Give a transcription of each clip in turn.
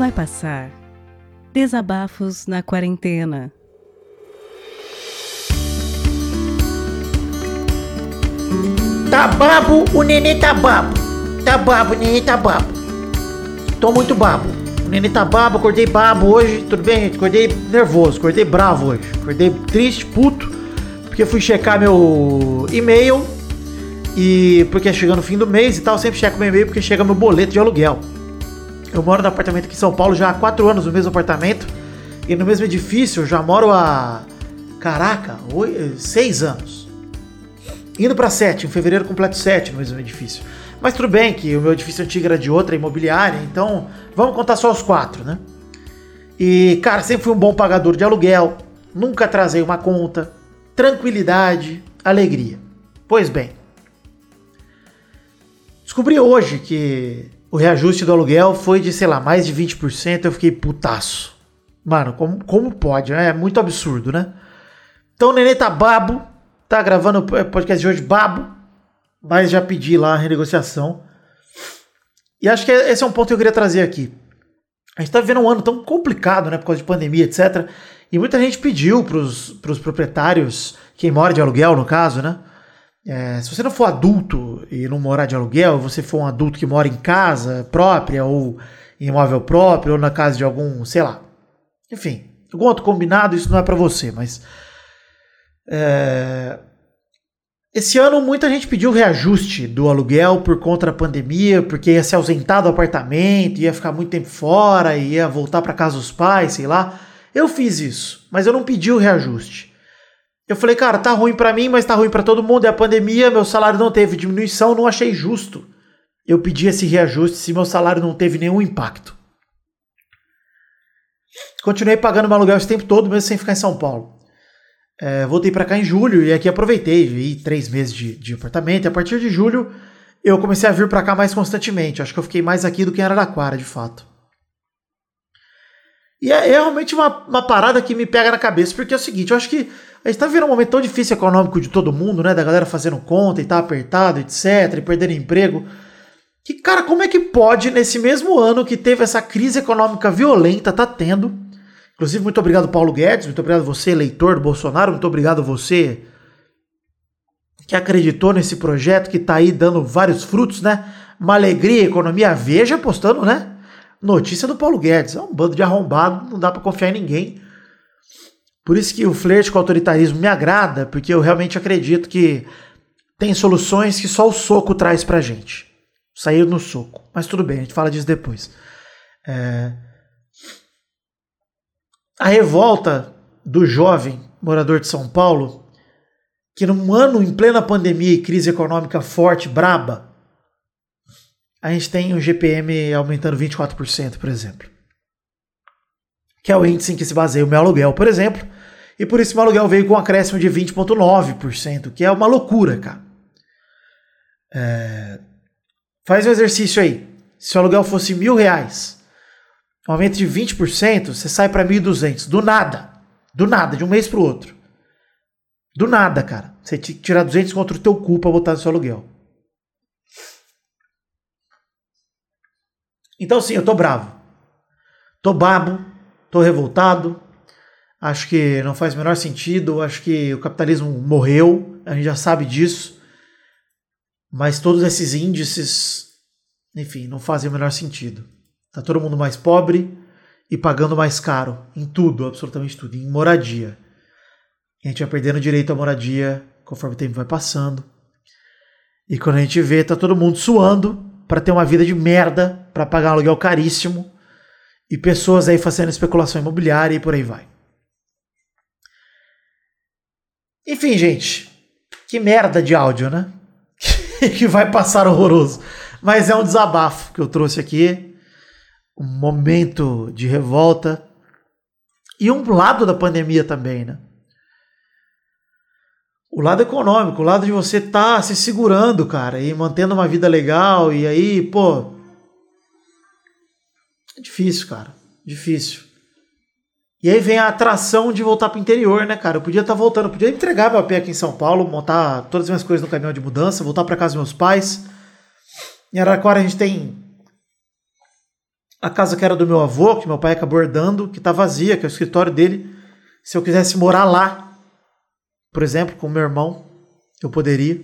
Vai passar. Desabafos na quarentena. Tá babo, o nenê tá babo. Tá babo, o nenê tá babo. Tô muito babo. O nenê tá babo, acordei babo hoje, tudo bem, gente? Acordei nervoso, acordei bravo hoje. Acordei triste, puto, porque fui checar meu e-mail e porque é chegando o fim do mês e tal, sempre checo meu e-mail porque chega meu boleto de aluguel. Eu moro no apartamento aqui em São Paulo já há quatro anos no mesmo apartamento e no mesmo edifício eu já moro há. Caraca, oito, seis anos. Indo para sete, em fevereiro completo sete no mesmo edifício. Mas tudo bem que o meu edifício antigo era de outra imobiliária, então vamos contar só os quatro, né? E, cara, sempre fui um bom pagador de aluguel, nunca atrasei uma conta, tranquilidade, alegria. Pois bem, descobri hoje que o reajuste do aluguel foi de, sei lá, mais de 20%, eu fiquei putaço. Mano, como, como pode? É muito absurdo, né? Então o Nenê tá babo, tá gravando o podcast de hoje babo, mas já pedi lá a renegociação. E acho que esse é um ponto que eu queria trazer aqui. A gente tá vivendo um ano tão complicado, né, por causa de pandemia, etc. E muita gente pediu pros, pros proprietários, quem mora de aluguel no caso, né? É, se você não for adulto e não morar de aluguel, você for um adulto que mora em casa própria ou em imóvel próprio ou na casa de algum, sei lá. Enfim, algum outro combinado, isso não é para você, mas é... Esse ano muita gente pediu reajuste do aluguel por conta da pandemia, porque ia se ausentar do apartamento, ia ficar muito tempo fora, ia voltar para casa dos pais, sei lá. Eu fiz isso, mas eu não pedi o reajuste. Eu falei, cara, tá ruim para mim, mas tá ruim para todo mundo. É a pandemia, meu salário não teve diminuição, não achei justo. Eu pedi esse reajuste se meu salário não teve nenhum impacto. Continuei pagando meu aluguel esse tempo todo, mesmo sem ficar em São Paulo. É, voltei para cá em julho e aqui aproveitei, vi três meses de, de apartamento. E a partir de julho eu comecei a vir para cá mais constantemente. Acho que eu fiquei mais aqui do que em Araraquara, de fato. E é, é realmente uma, uma, parada que me pega na cabeça, porque é o seguinte, eu acho que a gente tá vivendo um momento tão difícil econômico de todo mundo, né? Da galera fazendo conta e tá apertado, etc, e perdendo emprego. Que, cara, como é que pode, nesse mesmo ano que teve essa crise econômica violenta, tá tendo, Inclusive, muito obrigado, Paulo Guedes, muito obrigado você, eleitor do Bolsonaro, muito obrigado você que acreditou nesse projeto que está aí dando vários frutos, né? Uma alegria, economia, veja postando, né? Notícia do Paulo Guedes, é um bando de arrombado, não dá para confiar em ninguém. Por isso que o flerte com o autoritarismo me agrada, porque eu realmente acredito que tem soluções que só o soco traz pra gente. Sair no soco. Mas tudo bem, a gente fala disso depois. É a revolta do jovem morador de São Paulo, que num ano em plena pandemia e crise econômica forte, braba, a gente tem o GPM aumentando 24%, por exemplo. Que é o índice em que se baseia o meu aluguel, por exemplo. E por isso meu aluguel veio com um acréscimo de 20,9%, que é uma loucura, cara. É... Faz um exercício aí. Se o aluguel fosse mil reais, um aumento de 20%, você sai para 1.200. Do nada. Do nada, de um mês para o outro. Do nada, cara. Você tirar 200 contra o teu cu para botar no seu aluguel. Então, sim, eu tô bravo. Tô babo. Tô revoltado. Acho que não faz o menor sentido. Acho que o capitalismo morreu. A gente já sabe disso. Mas todos esses índices, enfim, não fazem o menor sentido. Tá todo mundo mais pobre e pagando mais caro em tudo, absolutamente tudo, em moradia. A gente vai perdendo direito à moradia conforme o tempo vai passando. E quando a gente vê, tá todo mundo suando para ter uma vida de merda, para pagar um aluguel caríssimo e pessoas aí fazendo especulação imobiliária e por aí vai. Enfim, gente, que merda de áudio, né? que vai passar horroroso. Mas é um desabafo que eu trouxe aqui um momento de revolta e um lado da pandemia também, né? O lado econômico, o lado de você estar tá se segurando, cara, e mantendo uma vida legal, e aí, pô. É difícil, cara. Difícil. E aí vem a atração de voltar pro interior, né, cara? Eu podia estar tá voltando, podia entregar meu pé aqui em São Paulo, montar todas as minhas coisas no caminhão de mudança, voltar para casa dos meus pais. Em Araraquara a gente tem a casa que era do meu avô, que meu pai acabou herdando, que tá vazia, que é o escritório dele. Se eu quisesse morar lá, por exemplo, com meu irmão, eu poderia.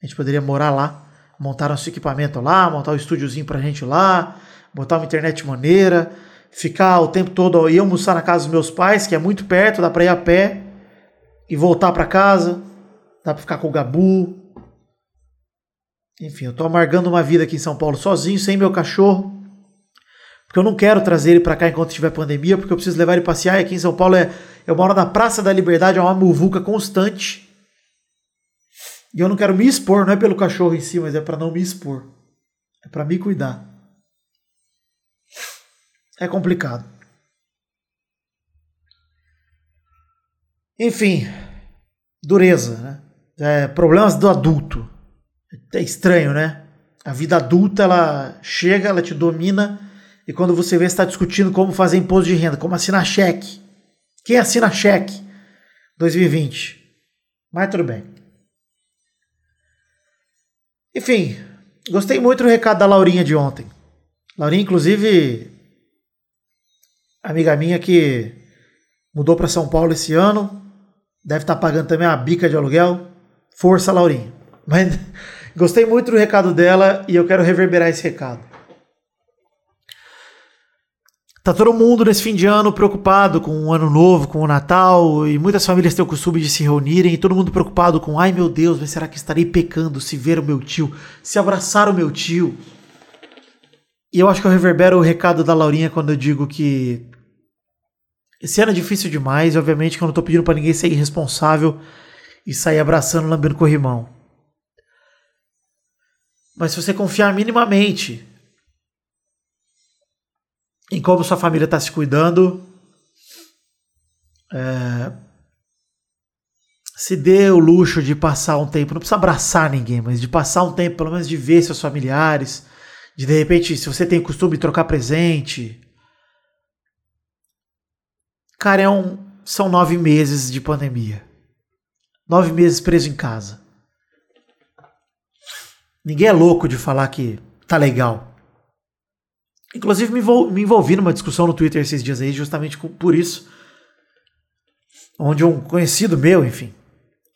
A gente poderia morar lá, montar nosso equipamento lá, montar um estúdiozinho pra gente lá, botar uma internet maneira, ficar o tempo todo, ir almoçar na casa dos meus pais, que é muito perto, dá pra ir a pé, e voltar para casa, dá pra ficar com o Gabu. Enfim, eu tô amargando uma vida aqui em São Paulo sozinho, sem meu cachorro. Porque eu não quero trazer ele para cá enquanto tiver pandemia, porque eu preciso levar ele passear. E aqui em São Paulo é, eu moro na Praça da Liberdade, é uma muvuca constante. E eu não quero me expor, não é pelo cachorro em si, mas é para não me expor. É para me cuidar. É complicado. Enfim, dureza, né? É, problemas do adulto. É estranho, né? A vida adulta, ela chega, ela te domina e quando você vê, está discutindo como fazer imposto de renda, como assinar cheque. Quem assina cheque? 2020. Mas tudo bem. Enfim, gostei muito do recado da Laurinha de ontem. Laurinha, inclusive, amiga minha que mudou para São Paulo esse ano, deve estar tá pagando também uma bica de aluguel. Força, Laurinha. Mas gostei muito do recado dela e eu quero reverberar esse recado. Tá todo mundo nesse fim de ano preocupado com o ano novo, com o Natal, e muitas famílias têm o costume de se reunirem, e todo mundo preocupado com, ai meu Deus, mas será que estarei pecando se ver o meu tio, se abraçar o meu tio? E eu acho que eu reverbero o recado da Laurinha quando eu digo que esse é difícil demais, obviamente que eu não tô pedindo para ninguém ser irresponsável e sair abraçando, lambendo corrimão. Mas se você confiar minimamente em como sua família está se cuidando. É, se dê o luxo de passar um tempo, não precisa abraçar ninguém, mas de passar um tempo, pelo menos de ver seus familiares, de de repente, se você tem costume de trocar presente. Cara, é um, são nove meses de pandemia. Nove meses preso em casa. Ninguém é louco de falar que tá legal. Inclusive, me, me envolvi numa discussão no Twitter esses dias aí, justamente por isso. Onde um conhecido meu, enfim,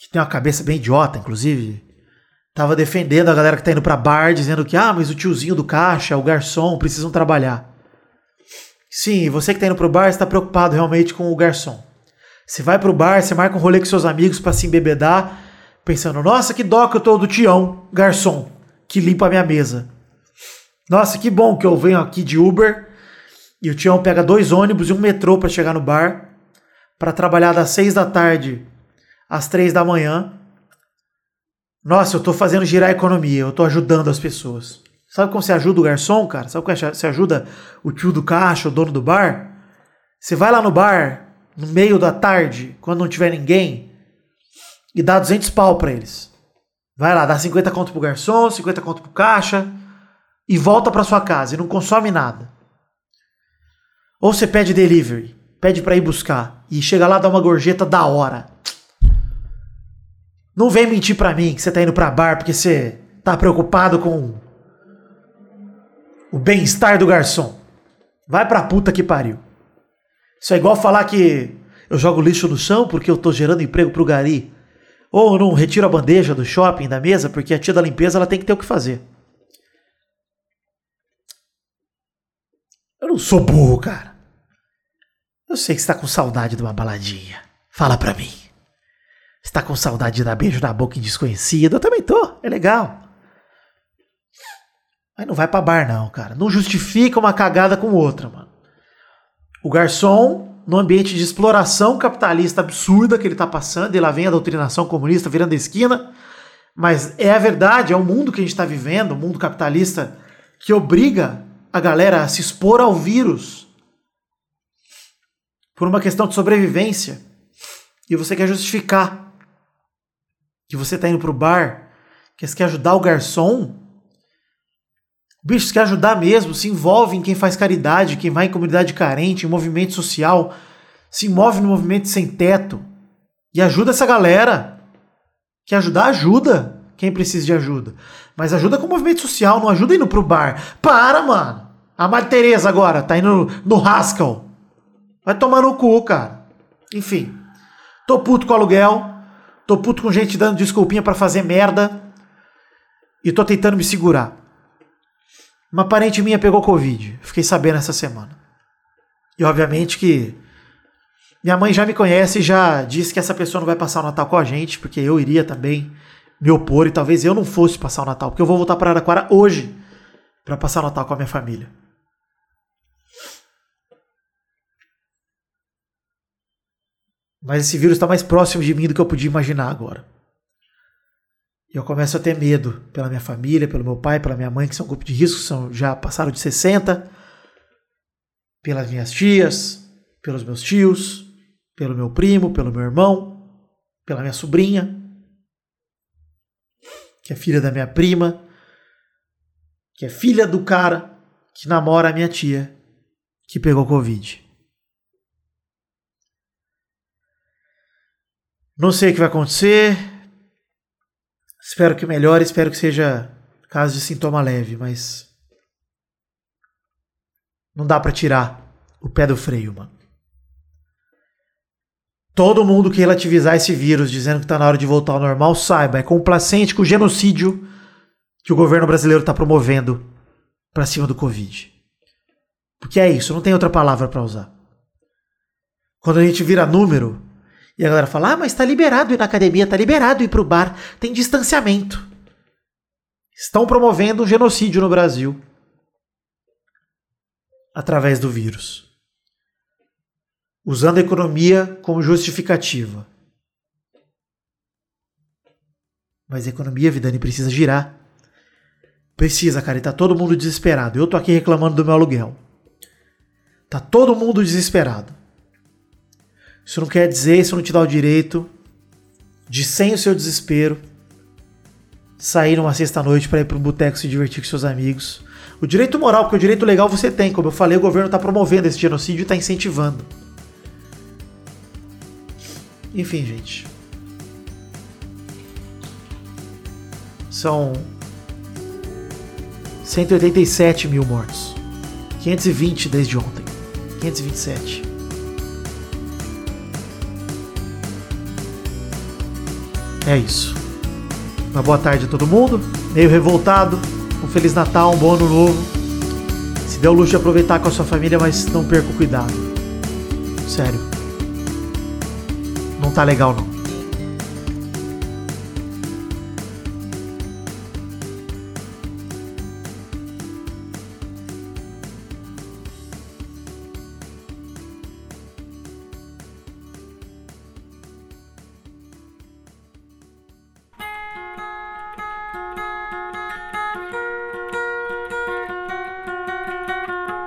que tem uma cabeça bem idiota, inclusive, tava defendendo a galera que tá indo pra bar, dizendo que, ah, mas o tiozinho do caixa, o garçom, precisam trabalhar. Sim, você que tá indo pro bar está preocupado realmente com o garçom. Você vai pro bar, você marca um rolê com seus amigos para se embebedar, pensando, nossa, que dó que eu tô do Tião, garçom, que limpa a minha mesa. Nossa, que bom que eu venho aqui de Uber e o Tião pega dois ônibus e um metrô para chegar no bar, para trabalhar das seis da tarde às três da manhã. Nossa, eu tô fazendo girar a economia, eu tô ajudando as pessoas. Sabe como você ajuda o garçom, cara? Sabe como você ajuda o tio do caixa, o dono do bar? Você vai lá no bar, no meio da tarde, quando não tiver ninguém, e dá 200 pau pra eles. Vai lá, dá 50 conto pro garçom, 50 conto pro caixa, e volta para sua casa e não consome nada. Ou você pede delivery, pede para ir buscar e chega lá dá uma gorjeta da hora. Não vem mentir para mim que você tá indo para bar porque você tá preocupado com o bem-estar do garçom. Vai pra puta que pariu. Isso é igual falar que eu jogo lixo no chão porque eu tô gerando emprego pro gari. Ou eu não retiro a bandeja do shopping da mesa porque a tia da limpeza ela tem que ter o que fazer. Eu não sou burro, cara. Eu sei que você tá com saudade de uma baladinha. Fala pra mim. Você tá com saudade de dar beijo na boca em desconhecido? Eu também tô. É legal. Mas não vai pra bar, não, cara. Não justifica uma cagada com outra, mano. O garçom, no ambiente de exploração capitalista absurda que ele tá passando, e lá vem a doutrinação comunista virando a esquina. Mas é a verdade, é o mundo que a gente tá vivendo, o mundo capitalista que obriga a galera a se expor ao vírus por uma questão de sobrevivência e você quer justificar que você está indo pro bar, que você quer ajudar o garçom, bicho, você quer ajudar mesmo, se envolve em quem faz caridade, quem vai em comunidade carente, em movimento social, se envolve no movimento sem teto e ajuda essa galera. Quer ajudar? Ajuda quem precisa de ajuda. Mas ajuda com o movimento social, não ajuda indo pro bar. Para, mano! A Maria Tereza agora tá indo no Haskell. Vai tomar no cu, cara. Enfim. Tô puto com aluguel. Tô puto com gente dando desculpinha para fazer merda. E tô tentando me segurar. Uma parente minha pegou Covid. Fiquei sabendo essa semana. E obviamente que minha mãe já me conhece e já disse que essa pessoa não vai passar o Natal com a gente, porque eu iria também me opor e talvez eu não fosse passar o Natal, porque eu vou voltar para Araquara hoje para passar o Natal com a minha família. Mas esse vírus está mais próximo de mim do que eu podia imaginar agora. E eu começo a ter medo pela minha família, pelo meu pai, pela minha mãe, que são um grupo de risco, são, já passaram de 60, pelas minhas tias, pelos meus tios, pelo meu primo, pelo meu irmão, pela minha sobrinha, que é filha da minha prima, que é filha do cara que namora a minha tia, que pegou Covid. Não sei o que vai acontecer. Espero que melhore, espero que seja caso de sintoma leve, mas não dá para tirar o pé do freio, mano. Todo mundo que relativizar esse vírus dizendo que tá na hora de voltar ao normal, saiba, é complacente com o genocídio que o governo brasileiro está promovendo para cima do Covid. Porque é isso, não tem outra palavra para usar. Quando a gente vira número e a galera fala: "Ah, mas tá liberado ir na academia, tá liberado ir pro bar, tem distanciamento". Estão promovendo um genocídio no Brasil através do vírus. Usando a economia como justificativa. Mas a economia, Vidani, precisa girar. Precisa, cara, e tá todo mundo desesperado. Eu tô aqui reclamando do meu aluguel. Tá todo mundo desesperado. Isso não quer dizer, isso não te dá o direito de, sem o seu desespero, sair numa sexta-noite para ir para um boteco se divertir com seus amigos. O direito moral, porque o direito legal você tem. Como eu falei, o governo está promovendo esse genocídio e está incentivando. Enfim, gente. São 187 mil mortos. 520 desde ontem. 527. É isso. Uma boa tarde a todo mundo. Meio revoltado. Um Feliz Natal, um bom ano novo. Se dê o luxo de aproveitar com a sua família, mas não perca o cuidado. Sério. Não tá legal não.